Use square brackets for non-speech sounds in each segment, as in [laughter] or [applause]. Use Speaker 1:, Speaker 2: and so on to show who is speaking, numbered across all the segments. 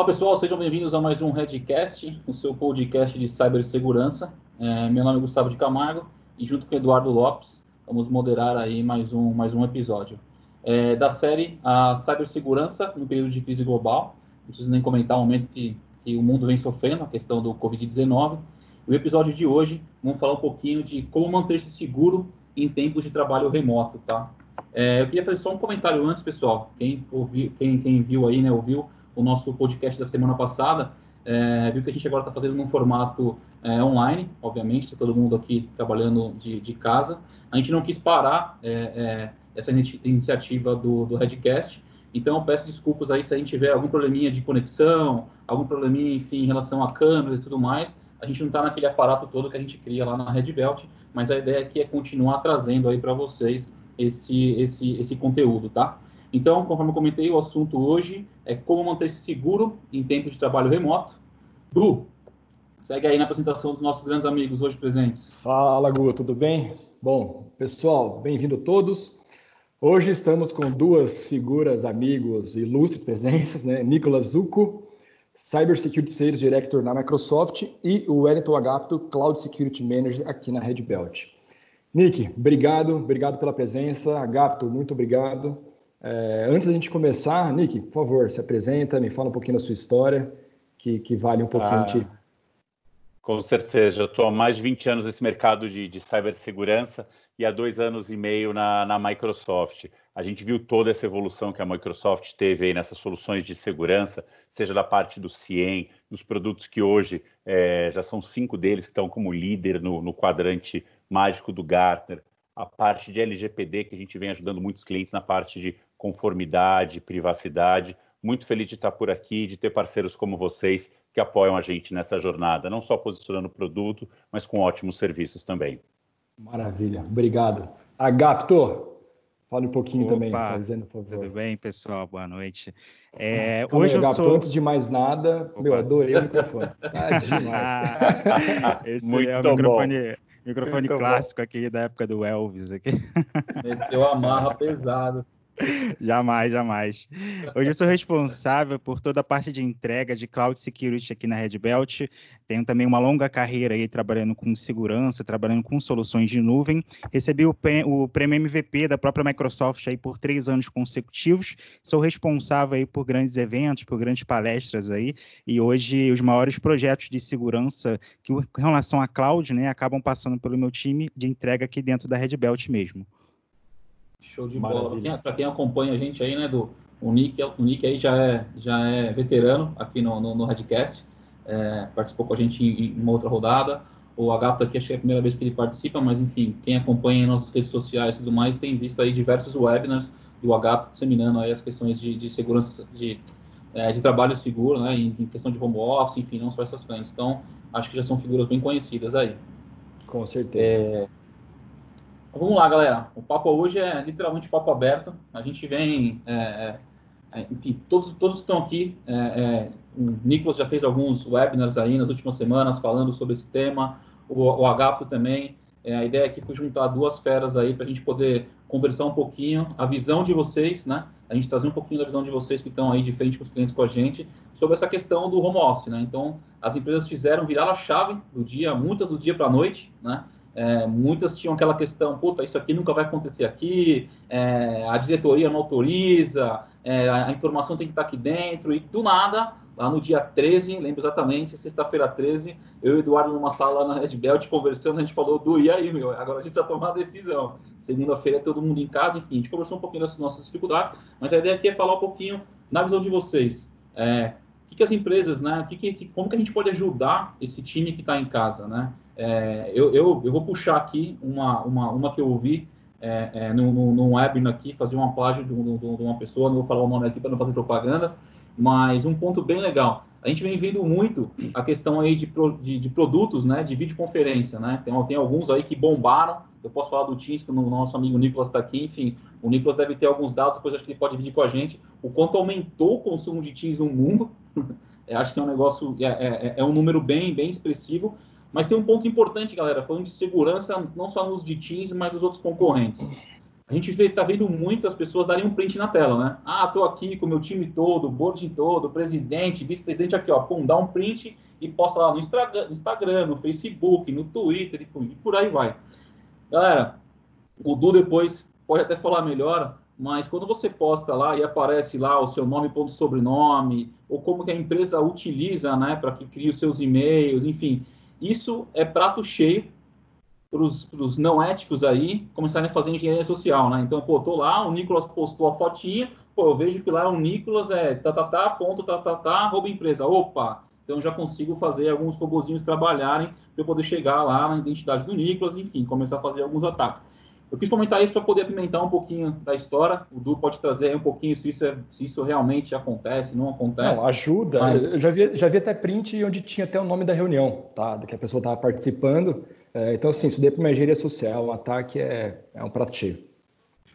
Speaker 1: Olá pessoal, sejam bem-vindos a mais um Redcast, o seu podcast de cibersegurança. É, meu nome é Gustavo de Camargo e junto com Eduardo Lopes vamos moderar aí mais um, mais um episódio é, da série a cibersegurança no período de crise global. Não preciso nem comentar o momento que, que o mundo vem sofrendo, a questão do Covid-19. O episódio de hoje vamos falar um pouquinho de como manter-se seguro em tempos de trabalho remoto, tá? É, eu queria fazer só um comentário antes, pessoal. Quem ouviu, quem, quem viu aí, né, ouviu o nosso podcast da semana passada, é, viu que a gente agora está fazendo num formato é, online, obviamente, tá todo mundo aqui trabalhando de, de casa. A gente não quis parar é, é essa iniciativa do, do Redcast, então eu peço desculpas aí se a gente tiver algum probleminha de conexão, algum probleminha, enfim, em relação a câmeras e tudo mais. A gente não está naquele aparato todo que a gente cria lá na Red Belt, mas a ideia aqui é continuar trazendo aí para vocês esse, esse, esse conteúdo, tá? Então, conforme eu comentei, o assunto hoje é como manter-se seguro em tempos de trabalho remoto. Bru, segue aí na apresentação dos nossos grandes amigos hoje presentes.
Speaker 2: Fala, Gu, tudo bem? Bom, pessoal, bem-vindo todos. Hoje estamos com duas figuras, amigos, ilustres presenças, né? Nicolas Zucco, Cyber Security Sales Director na Microsoft e o Wellington Agapto, Cloud Security Manager aqui na Red Belt. Nick, obrigado, obrigado pela presença. Agapto, muito obrigado. É, antes da gente começar, Nick, por favor, se apresenta, me fala um pouquinho da sua história, que, que vale um pouquinho ah, de...
Speaker 3: Com certeza, eu estou há mais de 20 anos nesse mercado de, de cibersegurança e há dois anos e meio na, na Microsoft. A gente viu toda essa evolução que a Microsoft teve aí nessas soluções de segurança, seja da parte do CIEM, dos produtos que hoje é, já são cinco deles que estão como líder no, no quadrante mágico do Gartner, a parte de LGPD, que a gente vem ajudando muitos clientes na parte de conformidade, privacidade. Muito feliz de estar por aqui, de ter parceiros como vocês que apoiam a gente nessa jornada, não só posicionando o produto, mas com ótimos serviços também.
Speaker 2: Maravilha, obrigado. Agapto, fale um pouquinho
Speaker 4: Opa,
Speaker 2: também,
Speaker 4: fazendo por favor. Tudo bem, pessoal? Boa noite. É,
Speaker 2: hoje aí, eu sou... Antes de mais nada, Opa. meu, adorei o microfone. Tá [laughs] demais.
Speaker 4: Esse Muito é o microfone, microfone clássico bom. aqui da época do Elvis. Aqui.
Speaker 1: Meteu a marra pesado. [laughs]
Speaker 4: jamais, jamais. Hoje eu sou responsável por toda a parte de entrega de cloud security aqui na Red Belt. Tenho também uma longa carreira aí trabalhando com segurança, trabalhando com soluções de nuvem. Recebi o, prêmio MVP da própria Microsoft aí por três anos consecutivos. Sou responsável aí por grandes eventos, por grandes palestras aí. E hoje os maiores projetos de segurança que em relação à cloud, né, acabam passando pelo meu time de entrega aqui dentro da Red Belt mesmo.
Speaker 1: Show de bola. Para quem acompanha a gente aí, né, do o Nick, o Nick aí já é, já é veterano aqui no, no, no Redcast, é, participou com a gente em, em, uma outra rodada. O Agato aqui, acho que é a primeira vez que ele participa, mas enfim, quem acompanha nossas redes sociais e tudo mais, tem visto aí diversos webinars do Agato disseminando aí as questões de, de segurança, de, é, de trabalho seguro, né, em, em, questão de home office, enfim, não só essas frentes. Então, acho que já são figuras bem conhecidas aí.
Speaker 2: Com certeza.
Speaker 1: É, Vamos lá, galera. O papo hoje é literalmente papo aberto. A gente vem, é, é, é enfim, todos, todos estão aqui. É, é, o Nicolas já fez alguns webinars aí nas últimas semanas falando sobre esse tema. O, o Agapo também. É, a ideia aqui foi juntar duas feras aí para a gente poder conversar um pouquinho a visão de vocês, né? A gente trazer um pouquinho da visão de vocês que estão aí de frente com os clientes com a gente sobre essa questão do home office, né? Então, as empresas fizeram virar a chave do dia, muitas do dia para a noite, né? É, muitas tinham aquela questão, puta, isso aqui nunca vai acontecer aqui, é, a diretoria não autoriza, é, a informação tem que estar aqui dentro, e do nada, lá no dia 13, lembro exatamente, sexta-feira 13, eu e o Eduardo numa sala na Red Belt conversando, a gente falou do, e aí, meu, agora a gente vai tomar a decisão. Segunda-feira todo mundo em casa, enfim, a gente conversou um pouquinho das nossas dificuldades, mas a ideia aqui é falar um pouquinho na visão de vocês. É, o que, que as empresas, né, que, que, como que a gente pode ajudar esse time que está em casa, né? É, eu, eu, eu, vou puxar aqui uma, uma, uma que eu ouvi é, é, num, num webinar aqui, fazer uma plágio de, de, de, uma pessoa, não vou falar o nome aqui para não fazer propaganda, mas um ponto bem legal. A gente vem vendo muito a questão aí de, de, de produtos, né, de videoconferência, né? Tem, tem alguns aí que bombaram. Eu posso falar do Teams, que o nosso amigo Nicolas está aqui. Enfim, o Nicolas deve ter alguns dados, depois acho que ele pode dividir com a gente. O quanto aumentou o consumo de Teams no mundo. [laughs] acho que é um negócio, é, é, é um número bem, bem expressivo. Mas tem um ponto importante, galera, falando de segurança, não só nos de Teams, mas os outros concorrentes. a gente está vendo muito as pessoas darem um print na tela, né? Ah, estou aqui com o meu time todo, o board todo, presidente, vice-presidente aqui, ó, pum, dá um print e posta lá no Instagram, no Facebook, no Twitter e por aí vai. Galera, o Du depois pode até falar melhor, mas quando você posta lá e aparece lá o seu nome, ponto sobrenome, ou como que a empresa utiliza, né, para que crie os seus e-mails, enfim, isso é prato cheio para os não éticos aí começarem a fazer engenharia social, né? Então, pô, tô lá, o Nicolas postou a fotinha, pô, eu vejo que lá o Nicolas é tatatá, ponto, tatatá, arroba empresa. Opa! Então, já consigo fazer alguns robozinhos trabalharem para eu poder chegar lá na identidade do Nicolas, enfim, começar a fazer alguns ataques. Eu quis comentar isso para poder apimentar um pouquinho da história. O Du pode trazer um pouquinho se isso, é, se isso realmente acontece, não acontece.
Speaker 2: Não, ajuda. Mas... Eu já vi, já vi até print onde tinha até o nome da reunião, tá? Que a pessoa estava participando. É, então, assim, isso daí para uma engenharia social, um ataque é, é um prato cheio.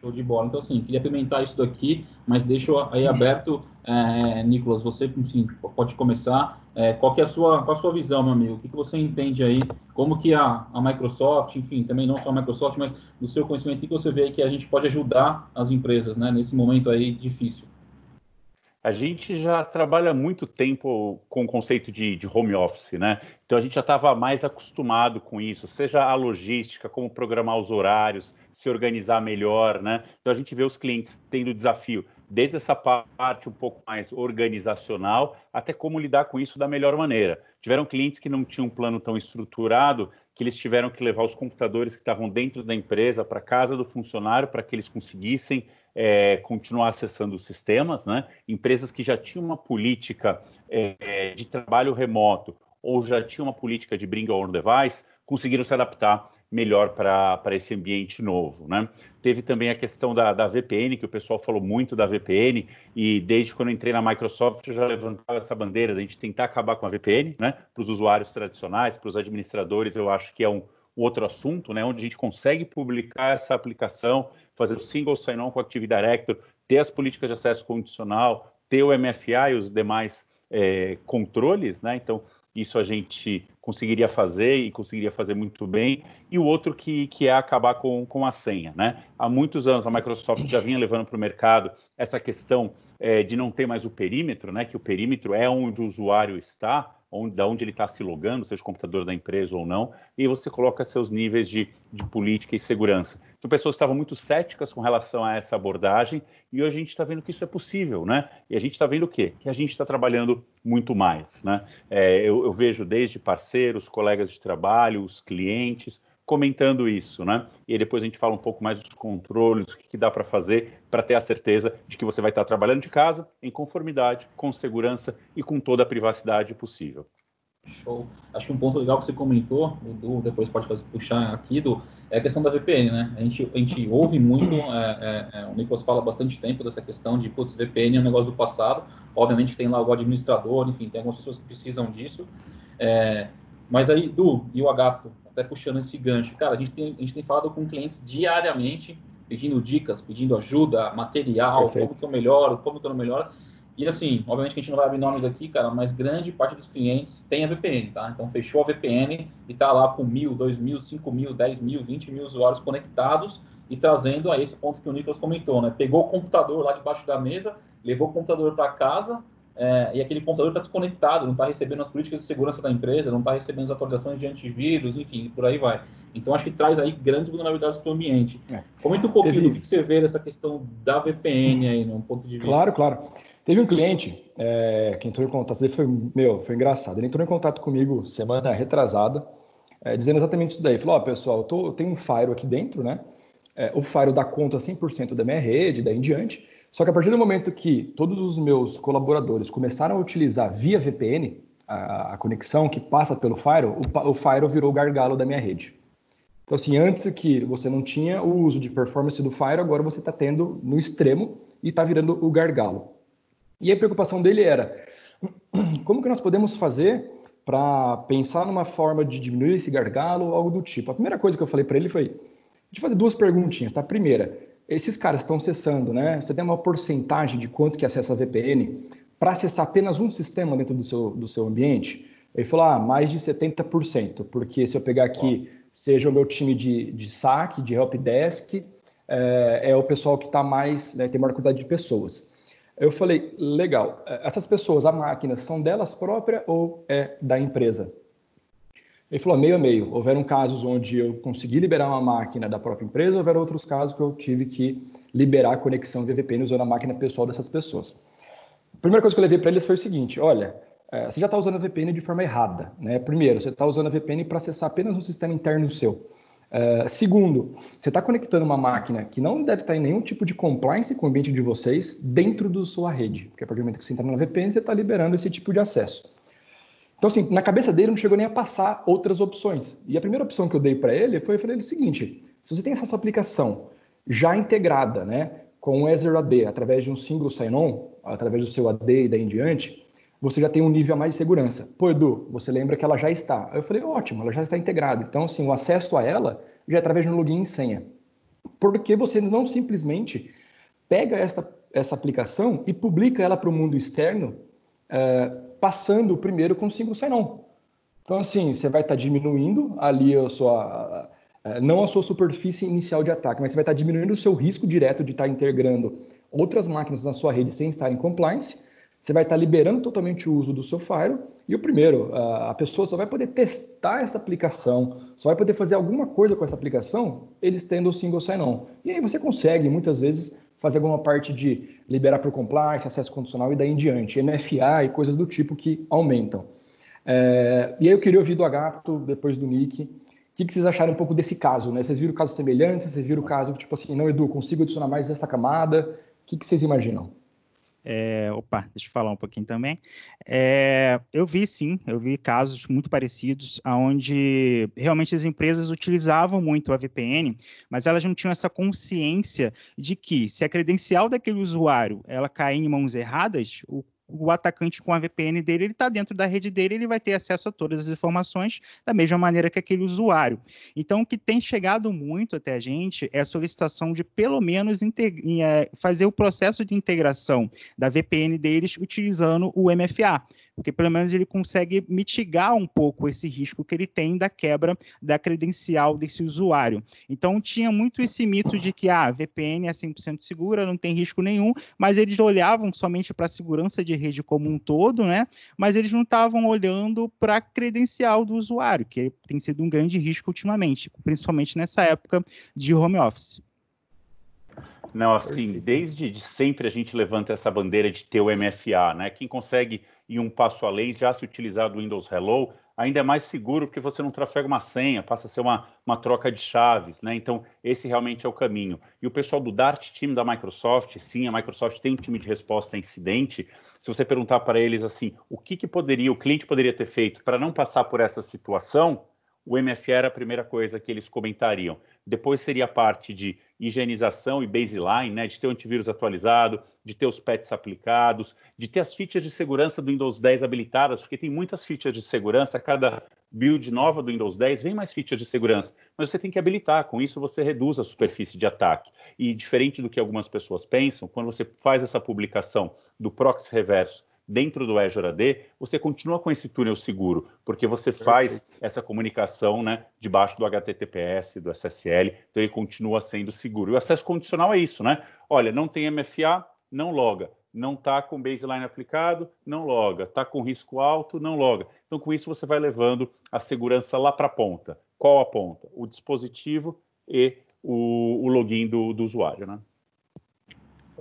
Speaker 1: Show de bola. Então, assim, queria apimentar isso daqui, mas deixo aí aberto, é, Nicolas, você, enfim, pode começar. É, qual é a sua, qual a sua visão, meu amigo? O que, que você entende aí? Como que a, a Microsoft, enfim, também não só a Microsoft, mas do seu conhecimento, o que você vê que a gente pode ajudar as empresas, né, nesse momento aí difícil?
Speaker 3: A gente já trabalha muito tempo com o conceito de, de home office, né? Então a gente já estava mais acostumado com isso, seja a logística, como programar os horários, se organizar melhor, né? Então a gente vê os clientes tendo desafio desde essa parte um pouco mais organizacional até como lidar com isso da melhor maneira. Tiveram clientes que não tinham um plano tão estruturado que eles tiveram que levar os computadores que estavam dentro da empresa para casa do funcionário para que eles conseguissem é, continuar acessando os sistemas, né? Empresas que já tinham uma política é, de trabalho remoto ou já tinham uma política de bring your own device, conseguiram se adaptar melhor para esse ambiente novo. Né? Teve também a questão da, da, VPN, que o pessoal falou muito da VPN, e desde quando entrei na Microsoft eu já levantava essa bandeira da gente tentar acabar com a VPN, né? para os usuários tradicionais, para os administradores, eu acho que é um outro assunto, né? onde a gente consegue publicar essa aplicação, fazer o single sign-on com o Active Directory, ter as políticas de acesso condicional, ter o MFA e os demais é, controles, né? Então, isso a gente conseguiria fazer e conseguiria fazer muito bem. E o outro que, que é acabar com, com a senha, né? Há muitos anos a Microsoft já vinha levando para o mercado essa questão é, de não ter mais o perímetro, né? Que o perímetro é onde o usuário está, onde, da onde ele está se logando, seja o computador da empresa ou não, e você coloca seus níveis de, de política e segurança. Então, pessoas estavam muito céticas com relação a essa abordagem, e hoje a gente está vendo que isso é possível, né? E a gente está vendo o quê? Que a gente está trabalhando muito mais, né? É, eu, eu vejo desde parceiros, colegas de trabalho, os clientes, comentando isso, né? E aí depois a gente fala um pouco mais dos controles, o que, dá para fazer para ter a certeza de que você vai estar trabalhando de casa em conformidade, com segurança e com toda a privacidade possível.
Speaker 1: Show. Acho que um ponto legal que você comentou, o Du depois pode fazer, puxar aqui, do, é a questão da VPN, né? A gente, a gente ouve muito, é, é, é, o Nicolas fala bastante tempo dessa questão de, putz, VPN é um negócio do passado. Obviamente tem lá o administrador, enfim, tem algumas pessoas que precisam disso. É, mas aí, Du e o Agato, até puxando esse gancho, cara, a gente tem, a gente tem falado com clientes diariamente, pedindo dicas, pedindo ajuda, material, Perfeito. como que eu melhoro, como que eu não melhoro. E assim, obviamente que a gente não vai abrir nomes aqui, cara, mas grande parte dos clientes tem a VPN, tá? Então fechou a VPN e tá lá com mil, dois mil, cinco mil, dez mil, vinte mil usuários conectados e trazendo a esse ponto que o Nicolas comentou, né? Pegou o computador lá debaixo da mesa, levou o computador para casa, é, e aquele computador está desconectado, não está recebendo as políticas de segurança da empresa, não está recebendo as atualizações de antivírus, enfim, por aí vai. Então, acho que traz aí grandes vulnerabilidades para o ambiente. É. Comenta um pouquinho Teve... do que você vê nessa questão da VPN aí, num ponto de vista.
Speaker 2: Claro, claro. Teve um cliente é, que entrou em contato, ele foi, meu, foi engraçado, ele entrou em contato comigo semana retrasada, é, dizendo exatamente isso daí. Falou, ó, oh, pessoal, eu, tô, eu tenho um Fire aqui dentro, né? É, o Fire dá conta 100% da minha rede, daí em diante, só que a partir do momento que todos os meus colaboradores começaram a utilizar via VPN, a, a conexão que passa pelo Firewall, o, o Firewall virou o gargalo da minha rede. Então, assim, antes que você não tinha o uso de performance do Firewall, agora você está tendo no extremo e está virando o gargalo. E a preocupação dele era, [clears throat] como que nós podemos fazer para pensar numa forma de diminuir esse gargalo algo do tipo? A primeira coisa que eu falei para ele foi, de fazer duas perguntinhas, tá? Primeira, esses caras estão acessando, né? Você tem uma porcentagem de quanto que acessa a VPN para acessar apenas um sistema dentro do seu, do seu ambiente? Ele falou, ah, mais de 70%, porque se eu pegar aqui, seja o meu time de, de saque, de helpdesk, é, é o pessoal que está mais, né, tem maior quantidade de pessoas. Eu falei, legal, essas pessoas, a máquina, são delas próprias ou é da empresa? Ele falou, meio a meio. Houveram casos onde eu consegui liberar uma máquina da própria empresa, houveram outros casos que eu tive que liberar a conexão de VPN usando a máquina pessoal dessas pessoas. A primeira coisa que eu levei para eles foi o seguinte, olha, é, você já está usando a VPN de forma errada. Né? Primeiro, você está usando a VPN para acessar apenas um sistema interno seu. Uh, segundo, você está conectando uma máquina que não deve estar em nenhum tipo de compliance com o ambiente de vocês dentro da sua rede, porque a partir do momento que você entra na VPN, você está liberando esse tipo de acesso. Então, assim, na cabeça dele não chegou nem a passar outras opções. E a primeira opção que eu dei para ele foi, eu falei o seguinte, se você tem essa aplicação já integrada, né, com o Azure AD, através de um single sign-on, através do seu AD e daí em diante, você já tem um nível a mais de segurança. Pô, Edu, você lembra que ela já está. Aí eu falei, ótimo, ela já está integrada. Então, assim, o acesso a ela já é através de um login e senha. Porque você não simplesmente pega essa, essa aplicação e publica ela para o mundo externo, uh, passando primeiro com o single sign-on. Então, assim, você vai estar tá diminuindo ali a sua, não a sua superfície inicial de ataque, mas você vai estar tá diminuindo o seu risco direto de estar tá integrando outras máquinas na sua rede sem estar em compliance você vai estar liberando totalmente o uso do seu Fire. E o primeiro, a pessoa só vai poder testar essa aplicação, só vai poder fazer alguma coisa com essa aplicação, eles tendo o single sign-on. E aí você consegue, muitas vezes, fazer alguma parte de liberar por compliance, acesso condicional e daí em diante, MFA e coisas do tipo que aumentam. É, e aí eu queria ouvir do Agato, depois do Nick, o que, que, vocês acharam um pouco desse caso? Né? Vocês viram casos semelhantes? Vocês viram o caso tipo assim, não, Edu, consigo adicionar mais essa camada? O que, que vocês imaginam?
Speaker 4: É, opa, deixa eu falar um pouquinho também. É, eu vi sim, eu vi casos muito parecidos, onde realmente as empresas utilizavam muito a VPN, mas elas não tinham essa consciência de que se a credencial daquele usuário ela cair em mãos erradas, o o atacante com a VPN dele, ele está dentro da rede dele, ele vai ter acesso a todas as informações da mesma maneira que aquele usuário. Então, o que tem chegado muito até a gente é a solicitação de pelo menos é, fazer o processo de integração da VPN deles utilizando o MFA porque pelo menos ele consegue mitigar um pouco esse risco que ele tem da quebra da credencial desse usuário. Então tinha muito esse mito de que a ah, VPN é 100% segura, não tem risco nenhum, mas eles olhavam somente para a segurança de rede como um todo, né? Mas eles não estavam olhando para a credencial do usuário, que tem sido um grande risco ultimamente, principalmente nessa época de home office.
Speaker 3: Não, assim, desde sempre a gente levanta essa bandeira de ter o MFA, né? Quem consegue ir um passo além, já se utilizar do Windows Hello, ainda é mais seguro porque você não trafega uma senha, passa a ser uma, uma troca de chaves, né? Então, esse realmente é o caminho. E o pessoal do Dart Team da Microsoft, sim, a Microsoft tem um time de resposta a incidente. Se você perguntar para eles assim, o que, que poderia, o cliente poderia ter feito para não passar por essa situação, o MFA era a primeira coisa que eles comentariam. Depois seria a parte de higienização e baseline, né, de ter o antivírus atualizado, de ter os patches aplicados, de ter as features de segurança do Windows 10 habilitadas, porque tem muitas features de segurança, cada build nova do Windows 10 vem mais features de segurança, mas você tem que habilitar, com isso você reduz a superfície de ataque. E diferente do que algumas pessoas pensam, quando você faz essa publicação do proxy reverso dentro do Azure AD, você continua com esse túnel seguro, porque você faz essa comunicação né, debaixo do HTTPS, do SSL, então ele continua sendo seguro. E o acesso condicional é isso, né? Olha, não tem MFA, não loga. Não está com baseline aplicado, não loga. Está com risco alto, não loga. Então, com isso, você vai levando a segurança lá para a ponta. Qual a ponta? O dispositivo e o, o login do, do usuário, né?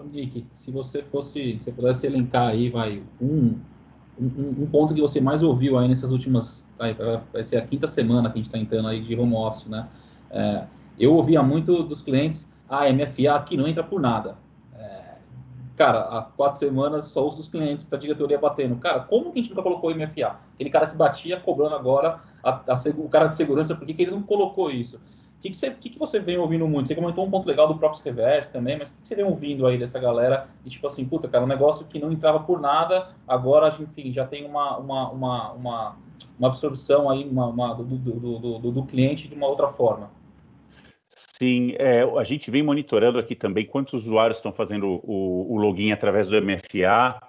Speaker 1: Nick, se você fosse, se pudesse elencar aí, vai, um, um, um, ponto que você mais ouviu aí nessas últimas, vai ser a quinta semana que a gente está entrando aí de home office, né? É, eu ouvia muito dos clientes, ah, MFA aqui não entra por nada. É, cara, há quatro semanas só ouço dos clientes da diretoria batendo. Cara, como que a gente nunca colocou MFA? Aquele cara que batia cobrando agora a, a, o cara de segurança, por que, que ele não colocou isso? Que, que, você, que, que você vem ouvindo muito? Você comentou um ponto legal do Proxy Reverse também, mas o que você vem ouvindo aí dessa galera? E tipo assim, puta, cara, um negócio que não entrava por nada, agora, enfim, já tem uma, uma, uma, uma, uma absorção aí uma, uma do, do, do, do, cliente de uma outra forma.
Speaker 3: Sim, é, a gente vem monitorando aqui também quantos usuários estão fazendo o, o login através do MFA,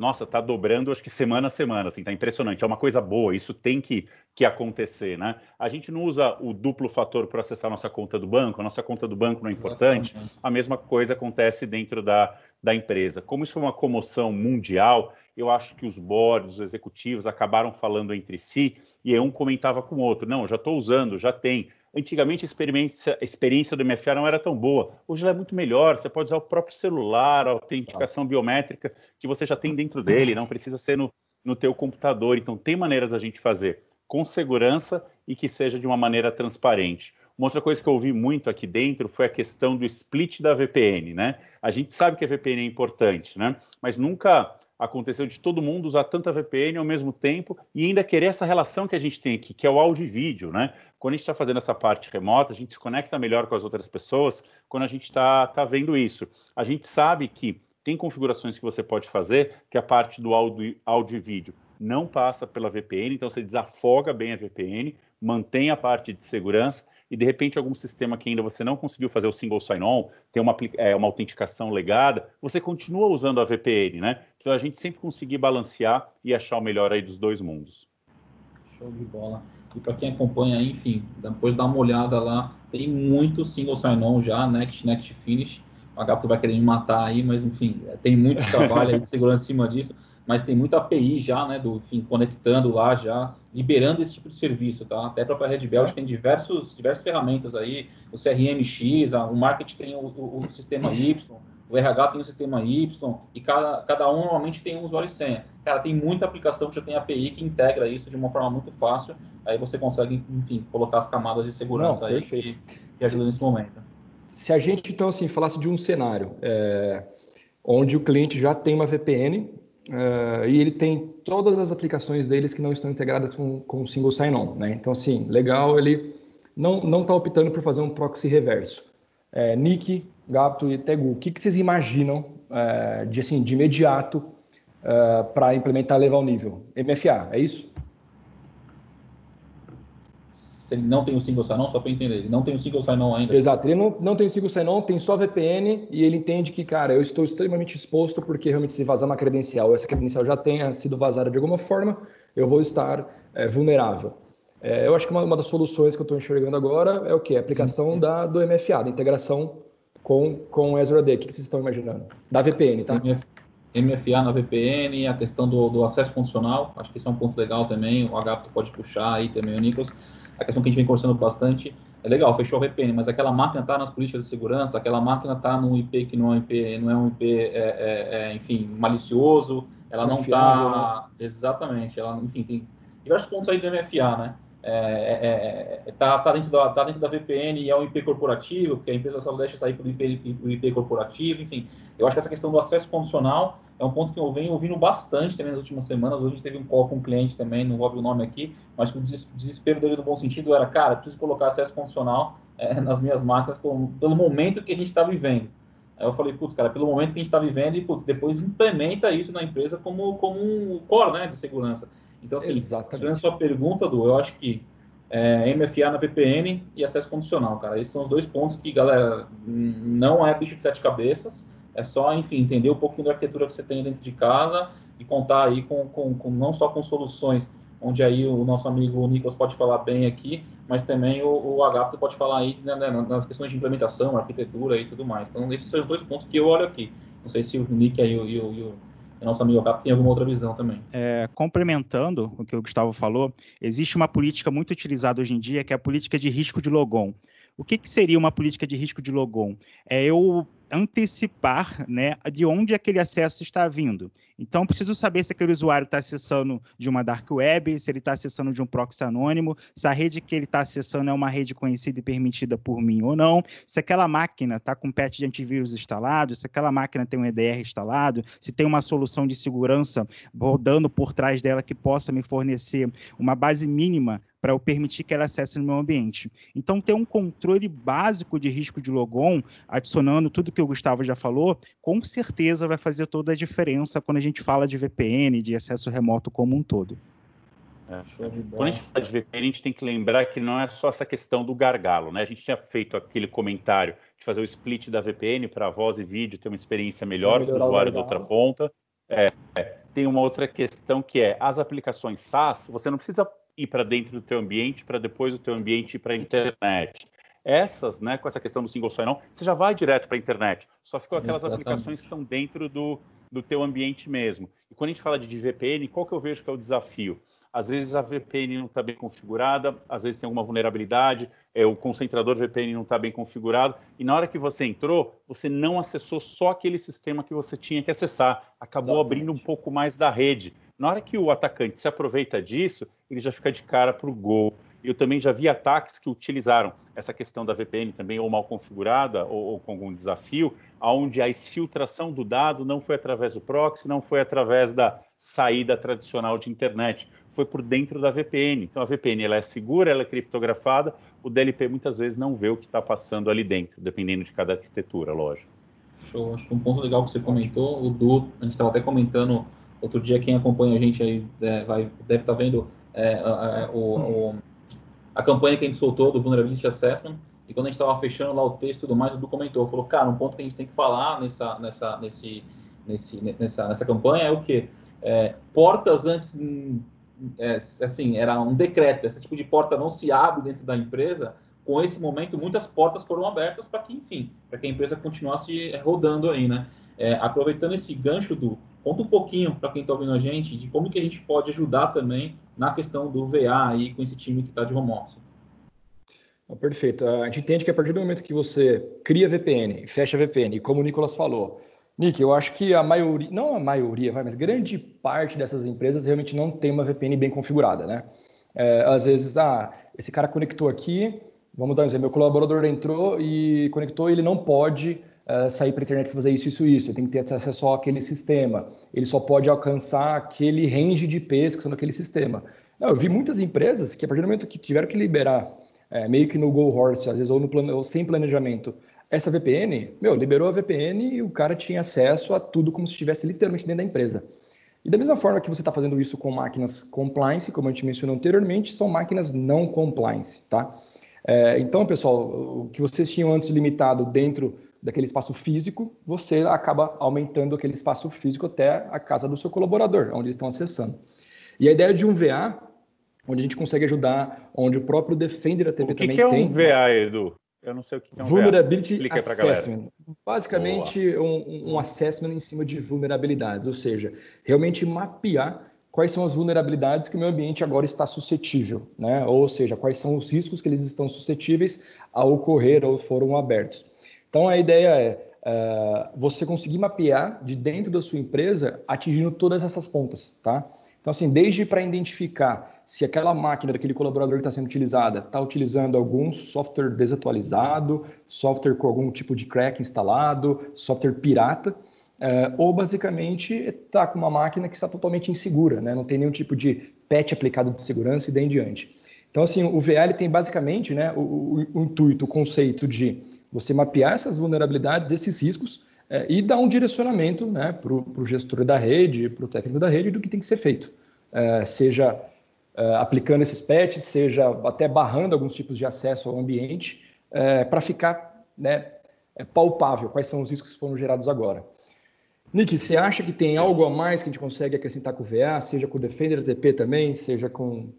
Speaker 3: nossa, está dobrando, acho que semana a semana, assim, tá impressionante. É uma coisa boa, isso tem que, que acontecer, né? A gente não usa o duplo fator para acessar a nossa conta do banco, a nossa conta do banco não é importante. A mesma coisa acontece dentro da, da empresa. Como isso foi uma comoção mundial, eu acho que os boards, os executivos acabaram falando entre si e um comentava com o outro: não, já estou usando, já tem. Antigamente a experiência, a experiência do MFA não era tão boa. Hoje ela é muito melhor. Você pode usar o próprio celular, a autenticação biométrica que você já tem dentro dele, não precisa ser no, no teu computador. Então tem maneiras da gente fazer com segurança e que seja de uma maneira transparente. Uma outra coisa que eu ouvi muito aqui dentro foi a questão do split da VPN, né? A gente sabe que a VPN é importante, né? Mas nunca aconteceu de todo mundo usar tanta VPN ao mesmo tempo e ainda querer essa relação que a gente tem aqui, que é o áudio e vídeo, né? Quando a gente está fazendo essa parte remota, a gente se conecta melhor com as outras pessoas quando a gente está tá vendo isso. A gente sabe que tem configurações que você pode fazer que a parte do áudio, áudio e vídeo não passa pela VPN, então você desafoga bem a VPN, mantém a parte de segurança e de repente algum sistema que ainda você não conseguiu fazer o single sign-on, tem uma, é, uma autenticação legada, você continua usando a VPN, né? Então a gente sempre conseguir balancear e achar o melhor aí dos dois mundos.
Speaker 1: Show de bola. E para quem acompanha, enfim, depois dá uma olhada lá, tem muito single sign-on já, next, next finish. O Agapo vai querer me matar aí, mas enfim, tem muito trabalho de segurança em cima disso mas tem muita API já, né, do enfim, conectando lá já, liberando esse tipo de serviço, tá? Até a própria Red Belt tem diversos, diversas ferramentas aí, o CRMX, o marketing tem o, o, o, sistema Y, o RH tem o sistema Y, e cada, cada um normalmente tem um usuário e senha. Cara, tem muita aplicação que já tem API que integra isso de uma forma muito fácil, aí você consegue, enfim, colocar as camadas de segurança Não, aí que, que ajuda nesse momento.
Speaker 2: Se a gente, então, assim, falasse de um cenário é, onde o cliente já tem uma VPN, Uh, e ele tem todas as aplicações deles que não estão integradas com, com o single sign-on. Né? Então, assim, legal, ele não está optando por fazer um proxy reverso. É, Nick, Gapto e Tegu, o que, que vocês imaginam é, de, assim, de imediato é, para implementar levar o nível? MFA, é isso?
Speaker 1: Se ele não tem o single sign-on, só para entender, ele não tem o single sign-on ainda.
Speaker 2: Exato, ele não, não tem o single sign-on, tem só VPN e ele entende que, cara, eu estou extremamente exposto porque realmente se vazar uma credencial, essa credencial já tenha sido vazada de alguma forma, eu vou estar é, vulnerável. É, eu acho que uma, uma, das soluções que eu estou enxergando agora é o quê? A aplicação uhum. da, do MFA, da integração com, com o Azure AD. O que vocês estão imaginando? Da VPN, tá?
Speaker 1: MFA na VPN, a questão do, do, acesso funcional, acho que isso é um ponto legal também, o Agapo pode puxar aí também, o Nicolas a questão que a gente vem conversando bastante, é legal, fechou o VPN, mas aquela máquina está nas políticas de segurança, aquela máquina está num IP que não é um IP, não é um IP, é, é, é, enfim, malicioso, ela não está, né? exatamente, ela, enfim, tem diversos pontos aí do MFA, né? é, é, é tá, dentro da, tá dentro da VPN e é um IP corporativo, porque a empresa só deixa sair para o IP, IP, corporativo, enfim. Eu acho que essa questão do acesso condicional é um ponto que eu venho ouvindo bastante também nas últimas semanas. Hoje a gente teve um call com um cliente também, não vou abrir o nome aqui, mas o desespero dele no bom sentido era, cara, preciso colocar acesso condicional é, [laughs] nas minhas máquinas pelo momento que a gente está vivendo. Aí eu falei, putz, cara, pelo momento que a gente está vivendo e, putz, depois implementa isso na empresa como, como um core, né, de segurança. Então, assim, respondendo a sua pergunta, Du, eu acho que é, MFA na VPN e acesso condicional, cara. Esses são os dois pontos que, galera, não é bicho de sete cabeças. É só, enfim, entender um pouquinho da arquitetura que você tem dentro de casa e contar aí com, com, com não só com soluções onde aí o nosso amigo Nicolas pode falar bem aqui, mas também o, o Agapo pode falar aí né, né, nas questões de implementação, arquitetura e tudo mais. Então, esses são os dois pontos que eu olho aqui. Não sei se o Nick aí e o, nosso amigo Cap tem alguma outra visão também.
Speaker 4: É, complementando o que o Gustavo falou, existe uma política muito utilizada hoje em dia, que é a política de risco de logon. O que, que seria uma política de risco de logon? É eu antecipar né, de onde aquele acesso está vindo. Então, preciso saber se aquele usuário está acessando de uma dark web, se ele está acessando de um proxy anônimo, se a rede que ele está acessando é uma rede conhecida e permitida por mim ou não, se aquela máquina está com patch de antivírus instalado, se aquela máquina tem um EDR instalado, se tem uma solução de segurança rodando por trás dela que possa me fornecer uma base mínima para eu permitir que ela acesse no meu ambiente. Então, ter um controle básico de risco de logon, adicionando tudo que o Gustavo já falou, com certeza vai fazer toda a diferença quando a gente fala de VPN, de acesso remoto como um todo.
Speaker 3: É. Quando a gente fala de VPN, a gente tem que lembrar que não é só essa questão do gargalo, né? A gente tinha feito aquele comentário de fazer o split da VPN para voz e vídeo ter uma experiência melhor para o usuário da outra ponta. É, é, tem uma outra questão que é as aplicações SaaS, você não precisa ir para dentro do teu ambiente para depois o teu ambiente ir para a internet. Essas, né, com essa questão do single sign-on, você já vai direto para a internet. Só ficou aquelas Exatamente. aplicações que estão dentro do, do teu ambiente mesmo. E quando a gente fala de VPN, qual que eu vejo que é o desafio? Às vezes a VPN não está bem configurada, às vezes tem alguma vulnerabilidade, é, o concentrador VPN não está bem configurado, e na hora que você entrou, você não acessou só aquele sistema que você tinha que acessar, acabou Exatamente. abrindo um pouco mais da rede. Na hora que o atacante se aproveita disso, ele já fica de cara para o gol. Eu também já vi ataques que utilizaram essa questão da VPN também ou mal configurada ou, ou, com algum desafio, onde a exfiltração do dado não foi através do proxy, não foi através da saída tradicional de internet, foi por dentro da VPN. Então a VPN ela é segura, ela é criptografada, o DLP muitas vezes não vê o que está passando ali dentro, dependendo de cada arquitetura, lógico.
Speaker 1: Show. Acho que um ponto legal que você comentou, o Du, a gente estava até comentando outro dia, quem acompanha a gente aí é, vai, deve estar tá vendo é, o, o a campanha que a gente soltou do Vulnerability Assessment, e quando a gente estava fechando lá o texto e tudo mais, o Du comentou, falou, cara, um ponto que a gente tem que falar nessa, nessa, nesse, nesse, nessa, nessa campanha é o quê? É, portas antes, é, assim, era um decreto, esse tipo de porta não se abre dentro da empresa, com esse momento, muitas portas foram abertas para que, enfim, para que a empresa continuasse rodando aí, né? É, aproveitando esse gancho do conta um pouquinho para quem está ouvindo a gente de como que a gente pode ajudar também na questão do VA aí com esse time que está de home office.
Speaker 2: Perfeito. A gente entende que a partir do momento que você cria VPN, fecha VPN, e como o Nicolas falou, Nick, eu acho que a maioria, não a maioria, mas grande parte dessas empresas realmente não tem uma VPN bem configurada, né? É, às vezes, ah, esse cara conectou aqui, vamos dar um exemplo, meu colaborador entrou e conectou, ele não pode uh, sair para a internet fazer isso, isso, isso, ele tem que ter acesso àquele sistema, ele só pode alcançar aquele range de IPs que são sistema. Não, eu vi muitas empresas que a partir do momento que tiveram que liberar é, meio que no Go Horse, às vezes, ou, plane... ou sem planejamento, essa VPN, meu, liberou a VPN e o cara tinha acesso a tudo como se estivesse literalmente dentro da empresa. E da mesma forma que você está fazendo isso com máquinas compliance, como a gente mencionou anteriormente, são máquinas não compliance, tá? É, então, pessoal, o que vocês tinham antes limitado dentro daquele espaço físico, você acaba aumentando aquele espaço físico até a casa do seu colaborador, onde eles estão acessando. E a ideia de um VA onde a gente consegue ajudar, onde o próprio Defender ATP também
Speaker 3: que é
Speaker 2: tem.
Speaker 3: O que é um VA, Edu? Eu não sei o que é um
Speaker 2: Vulnerability VA. Assessment. Basicamente, um, um assessment em cima de vulnerabilidades, ou seja, realmente mapear quais são as vulnerabilidades que o meu ambiente agora está suscetível, né? Ou seja, quais são os riscos que eles estão suscetíveis a ocorrer ou foram abertos. Então, a ideia é uh, você conseguir mapear de dentro da sua empresa, atingindo todas essas pontas, tá? Então, assim, desde para identificar se aquela máquina daquele colaborador que está sendo utilizada está utilizando algum software desatualizado, software com algum tipo de crack instalado, software pirata, é, ou basicamente está com uma máquina que está totalmente insegura, né? não tem nenhum tipo de patch aplicado de segurança e daí em diante. Então, assim, o VL tem basicamente né, o, o, o intuito, o conceito de você mapear essas vulnerabilidades, esses riscos, é, e dar um direcionamento né, para o gestor da rede, para o técnico da rede, do que tem que ser feito. É, seja uh, aplicando esses patches, seja até barrando alguns tipos de acesso ao ambiente, uh, para ficar né, é, palpável quais são os riscos que foram gerados agora. Nick, você acha que tem algo a mais que a gente consegue acrescentar com o VA, seja com o Defender TP também, seja com.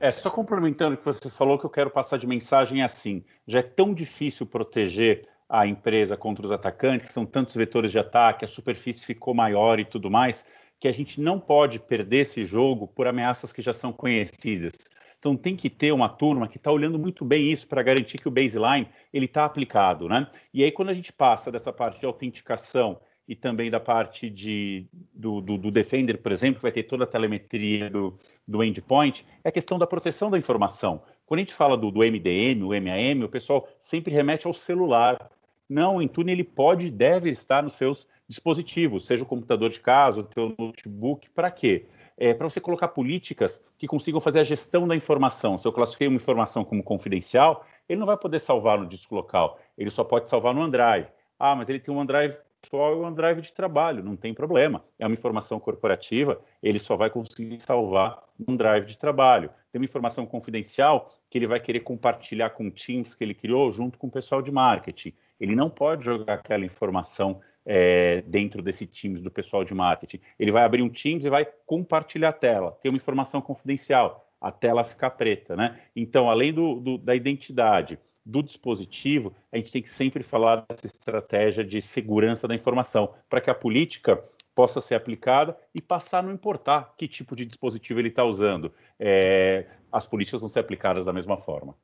Speaker 3: É, só complementando o que você falou, que eu quero passar de mensagem assim: já é tão difícil proteger a empresa contra os atacantes, são tantos vetores de ataque, a superfície ficou maior e tudo mais, que a gente não pode perder esse jogo por ameaças que já são conhecidas. Então tem que ter uma turma que está olhando muito bem isso para garantir que o baseline ele está aplicado, né? E aí quando a gente passa dessa parte de autenticação e também da parte de, do, do, do Defender, por exemplo, que vai ter toda a telemetria do, do endpoint, é a questão da proteção da informação. Quando a gente fala do, do MDM, o MAM, o pessoal sempre remete ao celular. Não, o Intune ele pode e deve estar nos seus dispositivos, seja o computador de casa, o teu notebook, para quê? É, para você colocar políticas que consigam fazer a gestão da informação. Se eu classifiquei uma informação como confidencial, ele não vai poder salvar no disco local, ele só pode salvar no OneDrive. Ah, mas ele tem um OneDrive pessoal e um de trabalho, não tem problema. É uma informação corporativa, ele só vai conseguir salvar no OneDrive de trabalho. Tem uma informação confidencial que ele vai querer compartilhar com Teams que ele criou junto com o pessoal de marketing. Ele não pode jogar aquela informação é, dentro desse Teams do pessoal de marketing. Ele vai abrir um Teams e vai compartilhar a tela, tem uma informação confidencial, a tela fica preta, né? Então, além do, do, da identidade, do dispositivo, a gente tem que sempre falar dessa estratégia de segurança da informação, para que a política possa ser aplicada e passar a não importar que tipo de dispositivo ele está usando. É, as políticas vão ser aplicadas da mesma forma.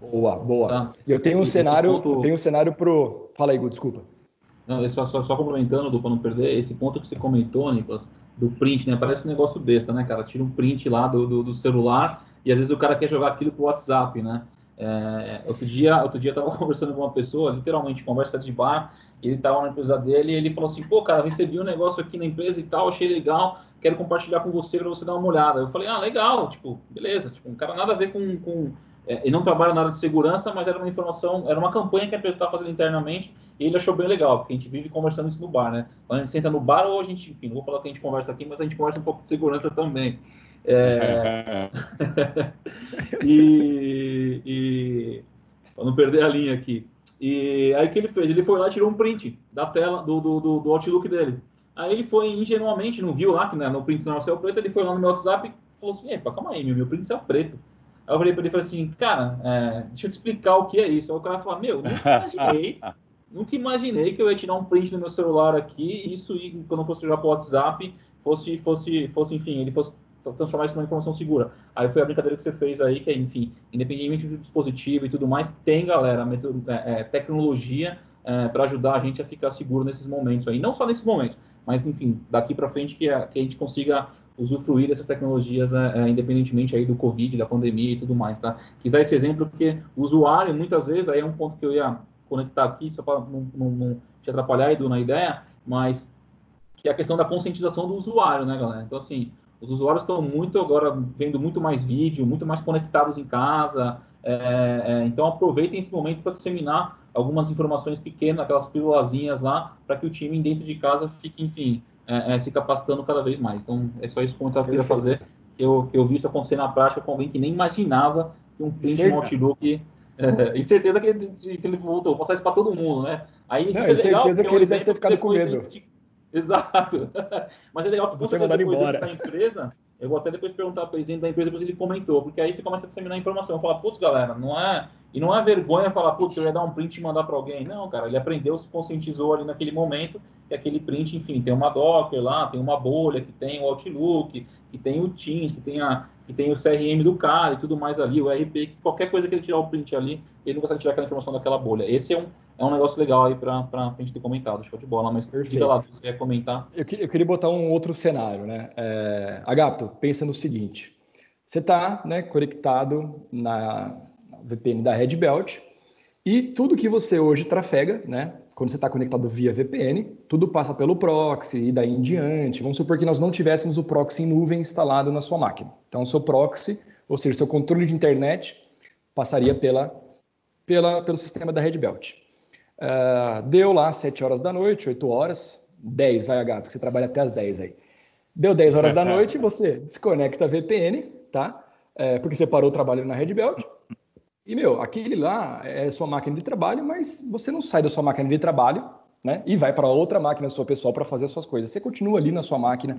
Speaker 2: Boa, boa. eu tenho um cenário, ponto... tenho um cenário pro. Fala aí, Gu, desculpa.
Speaker 1: Não, só, só, só complementando, do para não perder, esse ponto que você comentou, Nicolas, do print, né? Parece um negócio besta, né, cara? Tira um print lá do, do, do celular e às vezes o cara quer jogar aquilo pro WhatsApp, né? É, outro dia, outro dia eu tava [laughs] conversando com uma pessoa, literalmente conversa de bar, ele tava na empresa dele e ele falou assim, pô, cara, recebi um negócio aqui na empresa e tal, achei legal, quero compartilhar com você para você dar uma olhada. Eu falei, ah, legal, tipo, beleza, tipo, um cara nada a ver com, com é, ele não trabalha na área de segurança, mas era uma informação, era uma campanha que a empresa estava fazendo internamente e ele achou bem legal, porque a gente vive conversando isso no bar, né? Quando a gente senta no bar ou a gente, enfim, não vou falar que a gente conversa aqui, mas a gente conversa um pouco de segurança também. É... [laughs] e, e para não perder a linha aqui. E aí o que ele fez? Ele foi lá e tirou um print da tela do, do, do, do Outlook dele. Aí ele foi ingenuamente, não viu lá que né, no print não é preto, ele foi lá no meu WhatsApp e falou assim: Epa, calma aí, meu, meu print é preto. Aí eu falei para ele falei assim, cara, é, deixa eu te explicar o que é isso. Aí o cara falou, meu, nunca imaginei, [laughs] nunca imaginei que eu ia tirar um print no meu celular aqui, e isso quando eu fosse jogar pro WhatsApp, fosse, fosse, fosse, enfim, ele fosse transformar isso numa informação segura. Aí foi a brincadeira que você fez aí, que é, enfim, independentemente do dispositivo e tudo mais, tem, galera, é, é, tecnologia é, para ajudar a gente a ficar seguro nesses momentos aí. Não só nesses momentos, mas, enfim, daqui para frente que a, que a gente consiga usufruir dessas tecnologias é, é, independentemente aí do Covid, da pandemia e tudo mais, tá? Quis dar esse exemplo porque o usuário, muitas vezes, aí é um ponto que eu ia conectar aqui, só para não, não, não, te atrapalhar, Edu, na ideia, mas que é a questão da conscientização do usuário, né, galera? Então, assim, os usuários estão muito agora vendo muito mais vídeo, muito mais conectados em casa, é, é, então aproveitem esse momento para disseminar algumas informações pequenas, aquelas pílulazinhas lá, para que o time dentro de casa fique, enfim, é, é, se capacitando cada vez mais. Então, é só isso que eu queria fazer. Eu, eu vi isso acontecer na prática com alguém que nem imaginava que um print no Outlook. É, [laughs] e certeza que ele, que ele voltou, passar isso para todo mundo, né?
Speaker 2: Aí, Não, é legal, certeza que ele deve ter ficado com medo.
Speaker 1: Exato. [laughs] Mas é legal que
Speaker 2: você mandar embora
Speaker 1: da empresa, eu vou até depois perguntar para o presidente da empresa, depois ele comentou, porque aí você começa a disseminar informação. Fala, putz, galera, não é. E não é vergonha falar, putz, eu ia dar um print e mandar para alguém. Não, cara, ele aprendeu, se conscientizou ali naquele momento, que aquele print, enfim, tem uma Docker lá, tem uma bolha, que tem o Outlook, que tem o Teams, que tem, a, que tem o CRM do cara e tudo mais ali, o RP, que qualquer coisa que ele tirar o print ali, ele não vai tirar aquela informação daquela bolha. Esse é um, é um negócio legal aí para a gente ter comentado, show de bola, mas
Speaker 2: Perfeito. lá, se você quer comentar. Eu, eu, queria botar um outro cenário, né? É, Agapto, pensa no seguinte, você está né, conectado na VPN da Red Belt e tudo que você hoje trafega, né? Quando você está conectado via VPN, tudo passa pelo proxy e daí em diante. Vamos supor que nós não tivéssemos o proxy em nuvem instalado na sua máquina. Então, o seu proxy, ou seja, seu controle de internet, passaria pela, pela, pelo sistema da Red Belt. Uh, deu lá 7 horas da noite, 8 horas, 10, vai a gato, que você trabalha até as 10 aí. Deu 10 horas da [laughs] noite, você desconecta a VPN, tá? É, porque você parou o trabalho na Red Belt. E, meu, aquele lá é sua máquina de trabalho, mas você não sai da sua máquina de trabalho, né? E vai para outra máquina sua pessoal para fazer as suas coisas. Você continua ali na sua máquina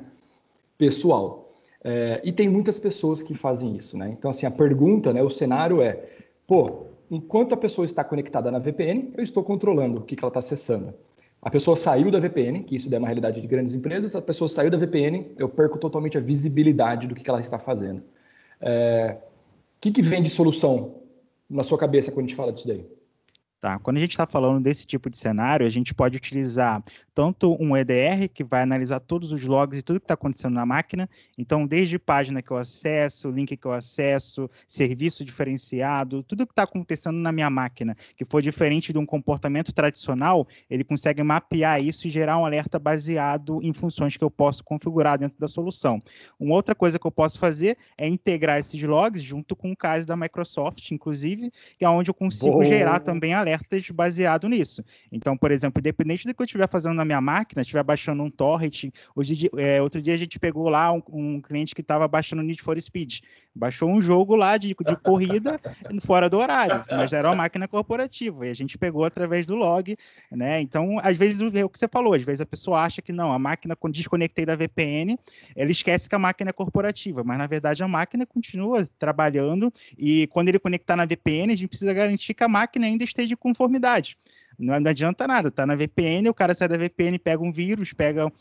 Speaker 2: pessoal. É, e tem muitas pessoas que fazem isso, né? Então, assim, a pergunta, né? O cenário é, pô, enquanto a pessoa está conectada na VPN, eu estou controlando o que, que ela está acessando. A pessoa saiu da VPN, que isso é uma realidade de grandes empresas, a pessoa saiu da VPN, eu perco totalmente a visibilidade do que, ela está fazendo. É, o que, que vem de solução na sua cabeça quando a gente fala disso daí?
Speaker 4: Tá? Quando a gente está falando desse tipo de cenário, a gente pode utilizar tanto um EDR, que vai analisar todos os logs e tudo que está acontecendo na máquina. Então, desde página que eu acesso, link que eu acesso, serviço diferenciado, tudo que está acontecendo na minha máquina, que for diferente de um comportamento tradicional, ele consegue mapear isso e gerar um alerta baseado em funções que eu posso configurar dentro da solução. Uma outra coisa que eu posso fazer é integrar esses logs junto com o caso da Microsoft, inclusive, que é onde eu consigo Boa. gerar também alertas alertas baseado nisso. Então, por exemplo, independente do que eu estiver fazendo na minha máquina, estiver baixando um torrent, hoje, é, outro dia a gente pegou lá um, um cliente que estava baixando Need for Speed, baixou um jogo lá de, de corrida [laughs] fora do horário, mas era uma máquina corporativa, e a gente pegou através do log, né? Então, às vezes, é o que você falou, às vezes a pessoa acha que não, a máquina, quando desconectei da VPN, ela esquece que a máquina é corporativa, mas na verdade a máquina continua trabalhando, e quando ele conectar na VPN, a gente precisa garantir que a máquina ainda esteja em conformidade. Não, adianta nada, tá na VPN, o cara sai da VPN, pega um vírus, pega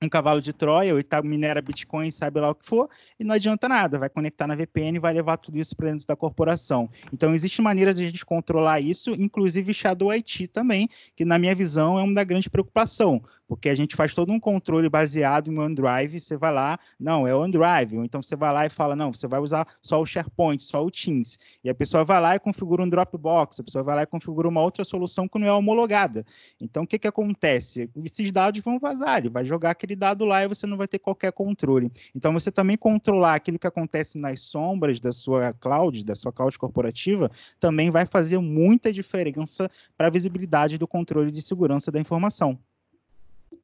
Speaker 4: um cavalo de Troia, ou tá, minera Bitcoin, sabe lá o que for, e não adianta nada, vai conectar na VPN e vai levar tudo isso para dentro da corporação. Então, existe maneira de a gente controlar isso, inclusive Shadow IT também, que na minha visão é uma da grande preocupação, porque a gente faz todo um controle baseado em OneDrive, você vai lá, não, é OneDrive, ou então você vai lá e fala, não, você vai usar só o SharePoint, só o Teams, e a pessoa vai lá e configura um Dropbox, a pessoa vai lá e configura uma outra solução que não é homologada. Então, o que que acontece? Esses dados vão vazar, ele vai jogar aquele dado lá e você não vai ter qualquer controle. Então, você também controlar aquilo que acontece nas sombras da sua cloud, da sua cloud corporativa, também vai fazer muita diferença para a visibilidade do controle de segurança da informação.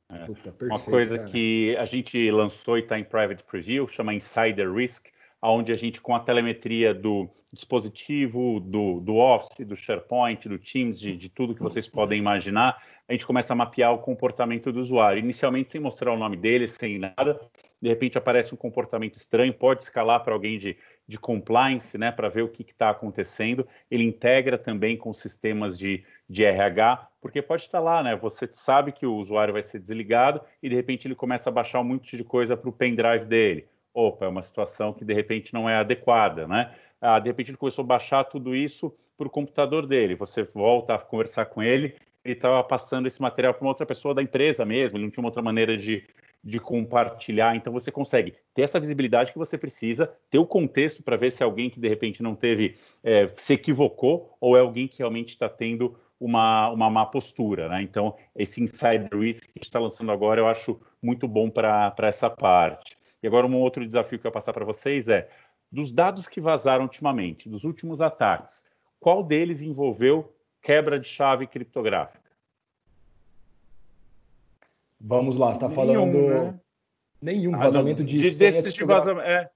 Speaker 3: É. Puta, perfeito, Uma coisa cara. que a gente lançou e está em private preview, chama Insider Risk, onde a gente, com a telemetria do dispositivo, do, do Office, do SharePoint, do Teams, de, de tudo que vocês podem imaginar, a gente começa a mapear o comportamento do usuário. Inicialmente, sem mostrar o nome dele, sem nada, de repente aparece um comportamento estranho, pode escalar para alguém de, de compliance, né, para ver o que está acontecendo. Ele integra também com sistemas de, de RH, porque pode estar lá, né? Você sabe que o usuário vai ser desligado e de repente ele começa a baixar um monte de coisa para o pendrive dele. Opa, é uma situação que de repente não é adequada, né? Ah, de repente ele começou a baixar tudo isso para o computador dele. Você volta a conversar com ele, ele estava passando esse material para uma outra pessoa da empresa mesmo, ele não tinha uma outra maneira de, de compartilhar. Então você consegue ter essa visibilidade que você precisa, ter o contexto para ver se é alguém que de repente não teve, é, se equivocou, ou é alguém que realmente está tendo uma, uma má postura. Né? Então, esse Inside Risk que a gente está lançando agora, eu acho muito bom para essa parte. E agora, um outro desafio que eu passar para vocês é: dos dados que vazaram ultimamente, dos últimos ataques, qual deles envolveu quebra de chave criptográfica?
Speaker 2: Vamos lá, você está falando. Nenhum, né? nenhum vazamento ah, de.
Speaker 3: De desses de vazamento. É.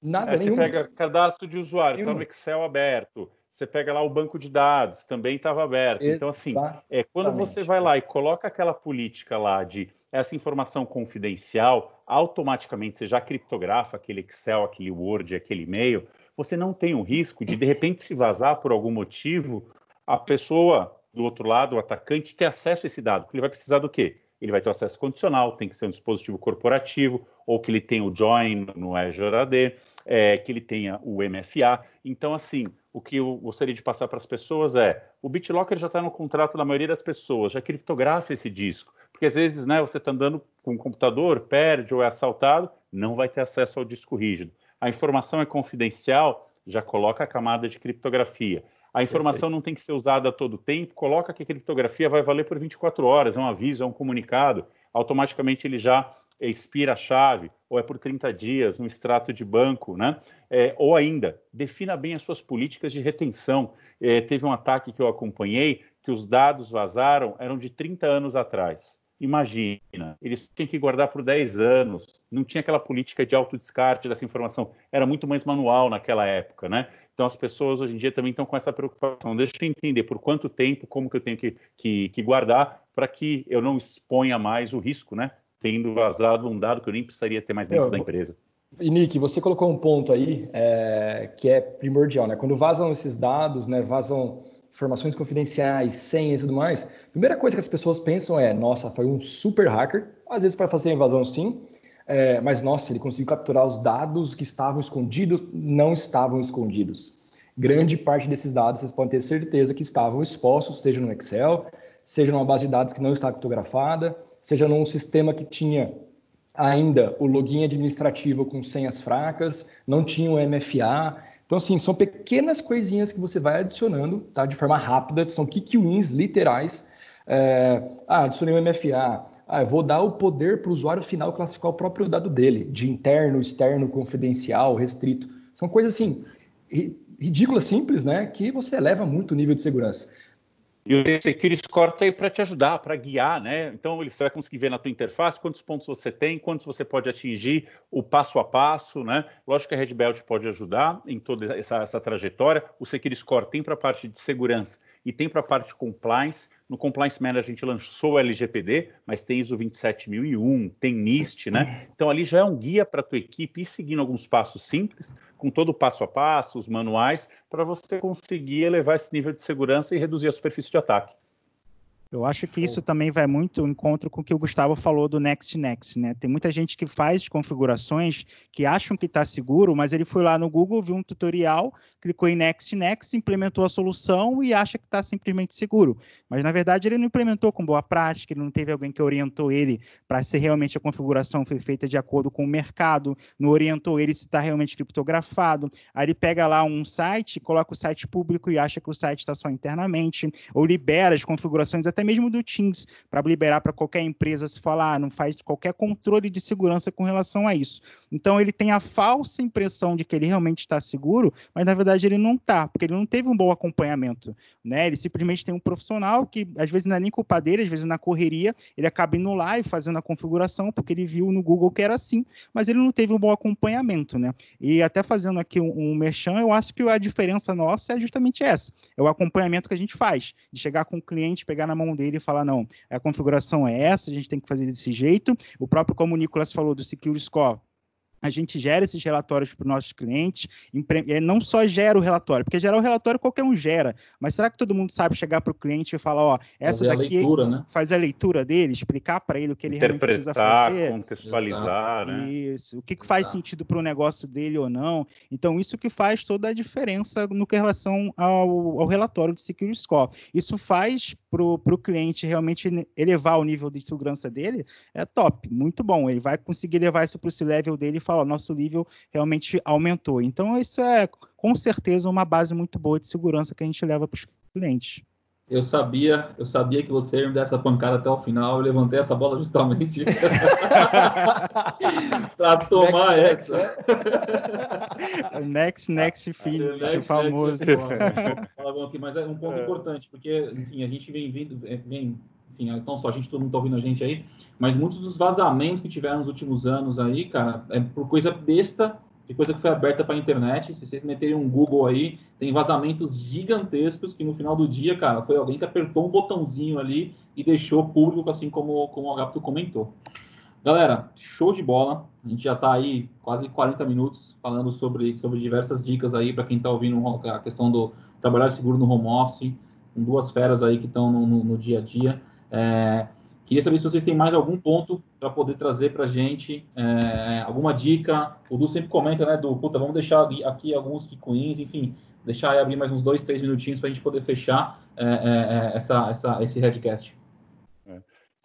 Speaker 3: Nada, é, nenhum. Você pega cadastro de usuário, está no Excel aberto. Você pega lá o banco de dados, também estava aberto. Exatamente. Então, assim, é, quando você vai lá e coloca aquela política lá de essa informação confidencial, automaticamente você já criptografa aquele Excel, aquele Word, aquele e-mail, você não tem o risco de, de repente, se vazar por algum motivo, a pessoa do outro lado, o atacante, ter acesso a esse dado. Ele vai precisar do quê? Ele vai ter acesso condicional, tem que ser um dispositivo corporativo, ou que ele tenha o Join no Azure AD, é, que ele tenha o MFA. Então, assim, o que eu gostaria de passar para as pessoas é: o BitLocker já está no contrato da maioria das pessoas, já criptografa esse disco. Porque às vezes né, você está andando com um computador, perde ou é assaltado, não vai ter acesso ao disco rígido. A informação é confidencial, já coloca a camada de criptografia. A informação não tem que ser usada a todo tempo, coloca que a criptografia vai valer por 24 horas, é um aviso, é um comunicado, automaticamente ele já expira a chave, ou é por 30 dias, um extrato de banco, né? É, ou ainda, defina bem as suas políticas de retenção. É, teve um ataque que eu acompanhei, que os dados vazaram, eram de 30 anos atrás. Imagina, eles tinham que guardar por 10 anos, não tinha aquela política de autodescarte dessa informação, era muito mais manual naquela época, né? Então as pessoas hoje em dia também estão com essa preocupação. Deixa eu entender por quanto tempo, como que eu tenho que, que, que guardar para que eu não exponha mais o risco, né? Tendo vazado um dado que eu nem precisaria ter mais dentro eu, da empresa.
Speaker 2: E Nick, você colocou um ponto aí é, que é primordial, né? Quando vazam esses dados, né? Vazam informações confidenciais, senhas e tudo mais. A primeira coisa que as pessoas pensam é: nossa, foi um super hacker. Às vezes para fazer a invasão, sim. É, mas, nossa, ele conseguiu capturar os dados que estavam escondidos, não estavam escondidos. Grande parte desses dados vocês podem ter certeza que estavam expostos, seja no Excel, seja numa base de dados que não está criptografada, seja num sistema que tinha ainda o login administrativo com senhas fracas, não tinha o MFA. Então, assim, são pequenas coisinhas que você vai adicionando, tá? De forma rápida, são kick wins literais. É, ah, adicionei o MFA, ah, eu vou dar o poder para o usuário final classificar o próprio dado dele, de interno, externo, confidencial, restrito. São coisas assim, ridículas, simples, né? Que você eleva muito o nível de segurança.
Speaker 3: E o Security Score está aí para te ajudar, para guiar, né? Então você vai conseguir ver na tua interface quantos pontos você tem, quantos você pode atingir, o passo a passo, né? Lógico que a Red Belt pode ajudar em toda essa, essa trajetória. O Security Score tem para a parte de segurança e tem para a parte de compliance. No Compliance Manager a gente lançou o LGPD, mas tem ISO 27001, tem NIST, né? Então ali já é um guia para a tua equipe ir seguindo alguns passos simples, com todo o passo a passo, os manuais, para você conseguir elevar esse nível de segurança e reduzir a superfície de ataque.
Speaker 4: Eu acho que isso também vai muito em encontro com o que o Gustavo falou do Next Next, né? Tem muita gente que faz configurações que acham que está seguro, mas ele foi lá no Google, viu um tutorial, clicou em Next Next, implementou a solução e acha que está simplesmente seguro. Mas na verdade ele não implementou com boa prática, ele não teve alguém que orientou ele para se realmente a configuração foi feita de acordo com o mercado, não orientou ele se está realmente criptografado. Aí ele pega lá um site, coloca o site público e acha que o site está só internamente, ou libera as configurações até mesmo do Teams, para liberar para qualquer empresa se falar, ah, não faz qualquer controle de segurança com relação a isso. Então ele tem a falsa impressão de que ele realmente está seguro, mas na verdade ele não está, porque ele não teve um bom acompanhamento. Né? Ele simplesmente tem um profissional que às vezes não é nem culpa dele, às vezes na correria, ele acaba indo lá e fazendo a configuração, porque ele viu no Google que era assim, mas ele não teve um bom acompanhamento. Né? E até fazendo aqui um, um merchan, eu acho que a diferença nossa é justamente essa: é o acompanhamento que a gente faz, de chegar com o cliente, pegar na mão dele e falar, não, a configuração é essa, a gente tem que fazer desse jeito. O próprio, como o Nicolas falou, do Secure Score, a gente gera esses relatórios para os nossos clientes, é, não só gera o relatório, porque gerar o relatório qualquer um gera, mas será que todo mundo sabe chegar para o cliente e falar, ó, essa fazer daqui a leitura, né? faz a leitura dele, explicar para ele o que ele realmente precisa fazer,
Speaker 3: contextualizar, né?
Speaker 4: Isso, o que, que faz sentido para o negócio dele ou não. Então isso que faz toda a diferença no que relação ao, ao relatório de Security Score. Isso faz para o cliente realmente elevar o nível de segurança dele, é top, muito bom. Ele vai conseguir levar isso para o level dele e falar fala, nosso nível realmente aumentou. Então, isso é com certeza uma base muito boa de segurança que a gente leva para os clientes.
Speaker 1: Eu sabia, eu sabia que você ia me dar essa pancada até o final. Eu levantei essa bola justamente [laughs] para tomar next, essa. [laughs]
Speaker 4: Next, next, finish, next, famoso.
Speaker 1: Next, aqui, mas é um ponto é. importante, porque, enfim, a gente vem vindo, vem enfim, não só a gente, todo mundo está ouvindo a gente aí, mas muitos dos vazamentos que tiveram nos últimos anos aí, cara, é por coisa besta, de coisa que foi aberta para a internet. Se vocês meterem um Google aí, tem vazamentos gigantescos que no final do dia, cara, foi alguém que apertou um botãozinho ali e deixou público, assim como, como o Agapto comentou. Galera, show de bola. A gente já está aí quase 40 minutos falando sobre, sobre diversas dicas aí para quem está ouvindo a questão do trabalhar seguro no home office, com duas feras aí que estão no, no, no dia a dia. É, queria saber se vocês têm mais algum ponto para poder trazer para a gente, é, alguma dica. O Du sempre comenta, né, do puta, vamos deixar aqui alguns picuins, enfim, deixar aí abrir mais uns dois, três minutinhos para a gente poder fechar é, é, é, essa, essa, esse headcast.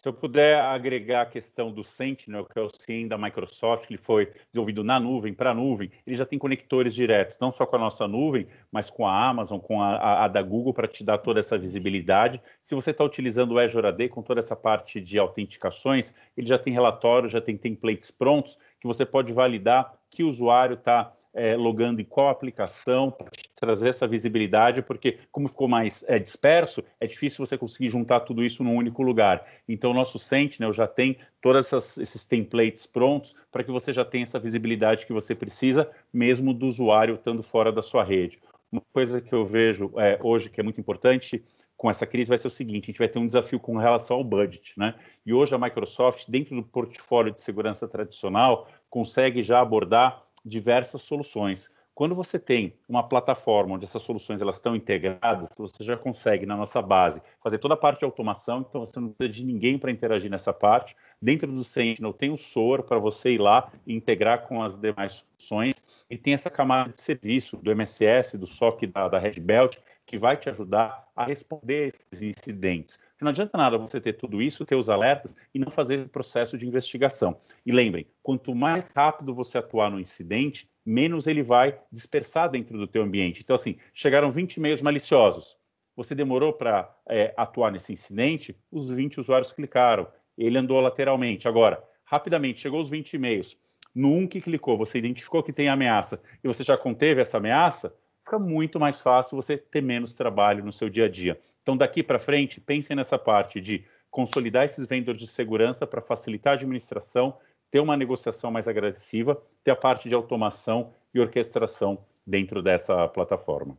Speaker 3: Se eu puder agregar a questão do Sentinel, que é o SIEM da Microsoft, que foi desenvolvido na nuvem, para a nuvem, ele já tem conectores diretos, não só com a nossa nuvem, mas com a Amazon, com a, a, a da Google, para te dar toda essa visibilidade. Se você está utilizando o Azure AD com toda essa parte de autenticações, ele já tem relatórios, já tem templates prontos, que você pode validar que o usuário está é, logando em qual aplicação, para trazer essa visibilidade, porque como ficou mais é, disperso, é difícil você conseguir juntar tudo isso num único lugar. Então, o nosso Sentinel já tem todos esses templates prontos para que você já tenha essa visibilidade que você precisa, mesmo do usuário estando fora da sua rede. Uma coisa que eu vejo é, hoje que é muito importante com essa crise vai ser o seguinte: a gente vai ter um desafio com relação ao budget, né? E hoje a Microsoft, dentro do portfólio de segurança tradicional, consegue já abordar diversas soluções. Quando você tem uma plataforma onde essas soluções elas estão integradas, você já consegue na nossa base fazer toda a parte de automação, então você não precisa de ninguém para interagir nessa parte. Dentro do Sentinel tem o SOAR para você ir lá e integrar com as demais soluções e tem essa camada de serviço do MSS, do SOC da, da Red Belt, que vai te ajudar a responder esses incidentes. Não adianta nada você ter tudo isso, ter os alertas e não fazer esse processo de investigação. E lembrem, quanto mais rápido você atuar no incidente, menos ele vai dispersar dentro do teu ambiente. Então, assim, chegaram 20 e-mails maliciosos. Você demorou para é, atuar nesse incidente, os 20 usuários clicaram. Ele andou lateralmente. Agora, rapidamente, chegou os 20 e-mails. No um que clicou, você identificou que tem ameaça e você já conteve essa ameaça, fica muito mais fácil você ter menos trabalho no seu dia a dia. Então, daqui para frente, pensem nessa parte de consolidar esses vendedores de segurança para facilitar a administração, ter uma negociação mais agressiva, ter a parte de automação e orquestração dentro dessa plataforma.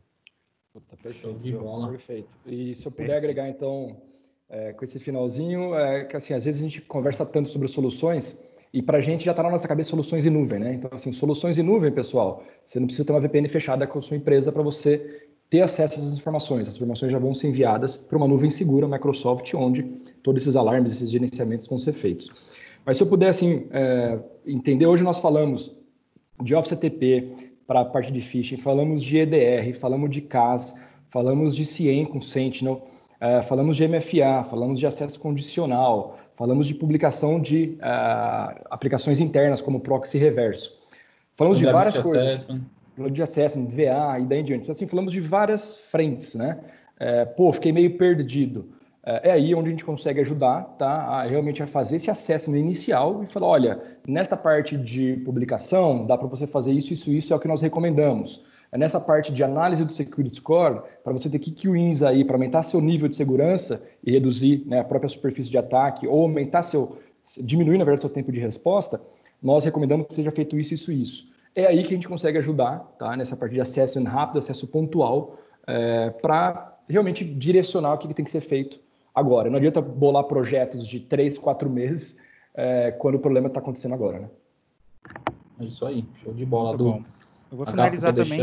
Speaker 2: Puta, perfeito, de bola. Perfeito. E se eu puder agregar, então, é, com esse finalzinho, é que assim, às vezes a gente conversa tanto sobre soluções e para a gente já está na nossa cabeça soluções em nuvem, né? Então, assim, soluções em nuvem, pessoal, você não precisa ter uma VPN fechada com a sua empresa para você ter acesso a essas informações. As informações já vão ser enviadas para uma nuvem segura, Microsoft, onde todos esses alarmes, esses gerenciamentos vão ser feitos. Mas se eu puder, assim, é, entender, hoje nós falamos de Office ATP para a parte de phishing, falamos de EDR, falamos de CAS, falamos de CIEM com Sentinel, é, falamos de MFA, falamos de acesso condicional, falamos de publicação de uh, aplicações internas como proxy reverso. Falamos de várias coisas. Falamos de assessment, VA e daí em diante. Então, assim, falamos de várias frentes, né? É, pô, fiquei meio perdido. É, é aí onde a gente consegue ajudar, tá? A realmente a fazer esse assessment inicial e falar, olha, nesta parte de publicação, dá para você fazer isso, isso, isso é o que nós recomendamos. É nessa parte de análise do Security Score, para você ter wins aí, para aumentar seu nível de segurança e reduzir né, a própria superfície de ataque, ou aumentar seu, diminuir, na verdade, seu tempo de resposta, nós recomendamos que seja feito isso, isso, isso. É aí que a gente consegue ajudar, tá? Nessa parte de acesso rápido, acesso pontual, é, para realmente direcionar o que, que tem que ser feito agora. Não adianta bolar projetos de três, quatro meses é, quando o problema está acontecendo agora, né?
Speaker 1: É isso aí, show de bola, Muito Bom.
Speaker 4: Eu vou finalizar também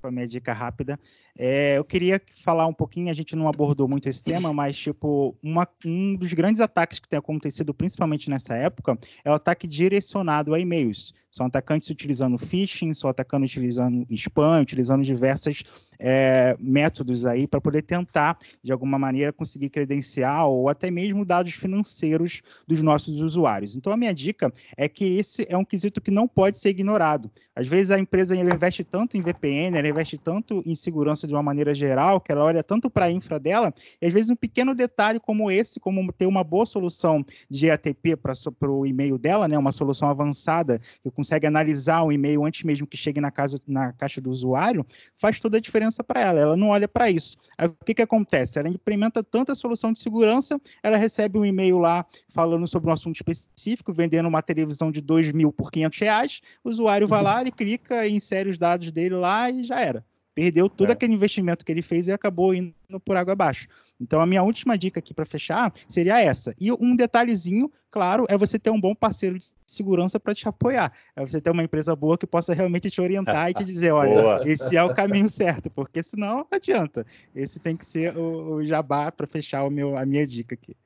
Speaker 4: com a minha dica rápida. É, eu queria falar um pouquinho, a gente não abordou muito esse tema, mas tipo, uma, um dos grandes ataques que tem acontecido, principalmente nessa época, é o ataque direcionado a e-mails. São atacantes utilizando phishing, são atacantes utilizando spam, utilizando diversas é, métodos aí para poder tentar, de alguma maneira, conseguir credencial ou até mesmo dados financeiros dos nossos usuários. Então, a minha dica é que esse é um quesito que não pode ser ignorado. Às vezes, a empresa investe tanto em VPN, ela investe tanto em segurança de uma maneira geral, que ela olha tanto para a infra dela, e às vezes um pequeno detalhe como esse, como ter uma boa solução de ATP para o e-mail dela, né, uma solução avançada que consegue analisar o e-mail antes mesmo que chegue na, casa, na caixa do usuário, faz toda a diferença para ela. Ela não olha para isso. Aí, o que, que acontece? Ela implementa tanta solução de segurança, ela recebe um e-mail lá falando sobre um assunto específico, vendendo uma televisão de 2 mil por 500 reais, o usuário vai lá, ele clica e insere os dados dele lá e já era. Perdeu todo é. aquele investimento que ele fez e acabou indo por água abaixo. Então, a minha última dica aqui para fechar seria essa. E um detalhezinho, claro, é você ter um bom parceiro de segurança para te apoiar. É você ter uma empresa boa que possa realmente te orientar e te [laughs] dizer: olha, esse é o caminho certo, porque senão não adianta. Esse tem que ser o, o jabá para fechar o meu, a minha dica aqui.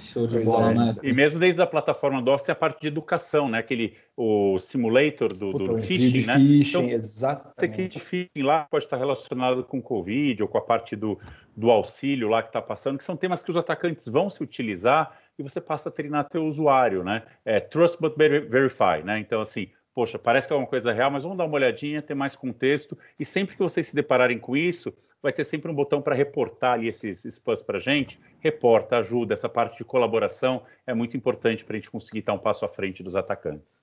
Speaker 3: Show de bola, é. né? E mesmo dentro da plataforma DOS tem a parte de educação, né? Aquele o simulator do, Puta, do phishing, né?
Speaker 2: Phishing, então, exatamente.
Speaker 3: De phishing lá pode estar relacionado com o Covid ou com a parte do, do auxílio lá que está passando, que são temas que os atacantes vão se utilizar e você passa a treinar teu usuário, né? É, trust but verify, né? Então, assim, poxa, parece que é uma coisa real, mas vamos dar uma olhadinha, ter mais contexto. E sempre que vocês se depararem com isso, vai ter sempre um botão para reportar ali esses spams para a gente. Reporta, ajuda, essa parte de colaboração é muito importante para a gente conseguir estar um passo à frente dos atacantes.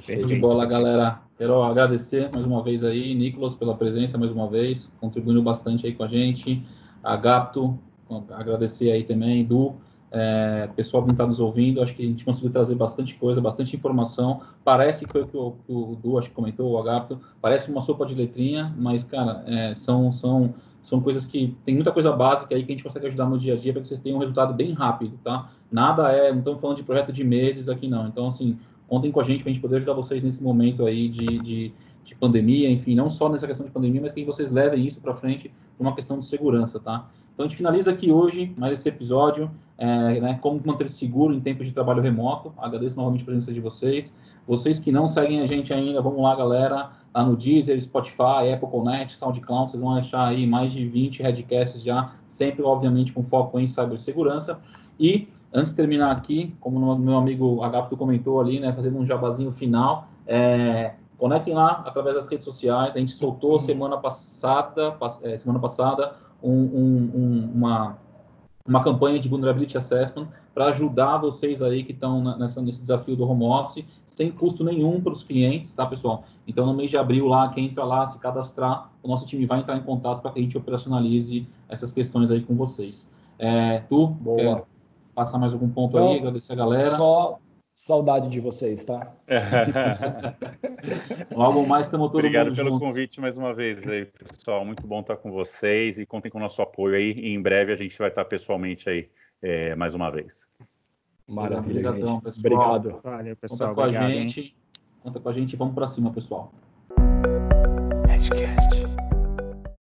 Speaker 1: Show de bola, galera. Quero agradecer mais uma vez aí, Nicolas, pela presença mais uma vez, contribuindo bastante aí com a gente. A Gapto, agradecer aí também, Du é, pessoal que está nos ouvindo, acho que a gente conseguiu trazer bastante coisa, bastante informação. Parece que foi o que o, que o Du acho que comentou, o Agapto, parece uma sopa de letrinha, mas, cara, é, são, são, são coisas que tem muita coisa básica aí que a gente consegue ajudar no dia a dia para que vocês tenham um resultado bem rápido, tá? Nada é, não estamos falando de projeto de meses aqui, não. Então, assim, contem com a gente para a gente poder ajudar vocês nesse momento aí de, de, de pandemia, enfim, não só nessa questão de pandemia, mas que vocês levem isso para frente uma questão de segurança, tá? Então a gente finaliza aqui hoje mais esse episódio, é, né, como manter seguro em tempos de trabalho remoto. Agradeço novamente a presença de vocês. Vocês que não seguem a gente ainda, vamos lá, galera, lá no Deezer, Spotify, Apple Connect, SoundCloud, vocês vão achar aí mais de 20 headcasts já, sempre, obviamente, com foco em cibersegurança. E, antes de terminar aqui, como meu amigo Agapto comentou ali, né, fazendo um jabazinho final, é, conectem lá através das redes sociais. A gente soltou semana passada, é, semana passada um, um, um, uma, uma campanha de Vulnerability Assessment para ajudar vocês aí que estão nessa, nesse desafio do home office, sem custo nenhum para os clientes, tá, pessoal? Então, no mês de abril, lá, quem entra lá, se cadastrar, o nosso time vai entrar em contato para que a gente operacionalize essas questões aí com vocês. É, tu, Boa. quer passar mais algum ponto aí, agradecer a galera?
Speaker 2: Só saudade de vocês, tá? [laughs]
Speaker 1: Logo mais estamos todos
Speaker 3: Obrigado pelo juntos. convite mais uma vez aí, pessoal. Muito bom estar com vocês e contem com o nosso apoio aí. E em breve a gente vai estar pessoalmente aí é, mais uma vez.
Speaker 2: Maravilha, Obrigadão, Pessoal. Obrigado.
Speaker 1: Valeu, pessoal. Conta com Obrigado, a gente. Hein? Conta com a gente. Vamos para cima, pessoal.